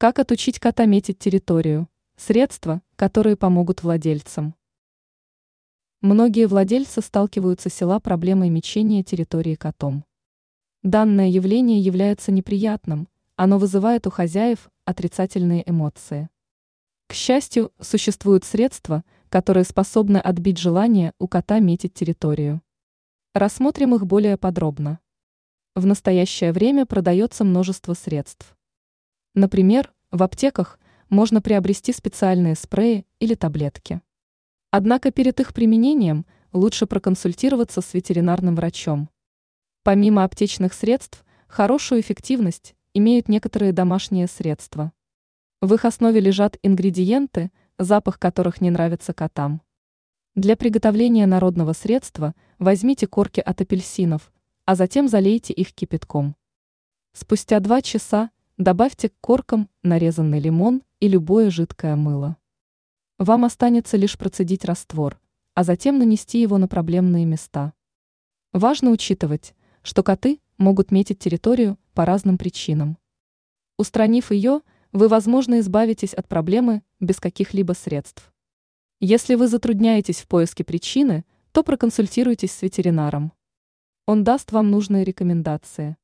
Как отучить кота метить территорию? Средства, которые помогут владельцам. Многие владельцы сталкиваются села проблемой мечения территории котом. Данное явление является неприятным, оно вызывает у хозяев отрицательные эмоции. К счастью, существуют средства, которые способны отбить желание у кота метить территорию. Рассмотрим их более подробно. В настоящее время продается множество средств. Например, в аптеках можно приобрести специальные спреи или таблетки. Однако перед их применением лучше проконсультироваться с ветеринарным врачом. Помимо аптечных средств, хорошую эффективность имеют некоторые домашние средства. В их основе лежат ингредиенты, запах которых не нравится котам. Для приготовления народного средства возьмите корки от апельсинов, а затем залейте их кипятком. Спустя два часа Добавьте к коркам нарезанный лимон и любое жидкое мыло. Вам останется лишь процедить раствор, а затем нанести его на проблемные места. Важно учитывать, что коты могут метить территорию по разным причинам. Устранив ее, вы, возможно, избавитесь от проблемы без каких-либо средств. Если вы затрудняетесь в поиске причины, то проконсультируйтесь с ветеринаром. Он даст вам нужные рекомендации.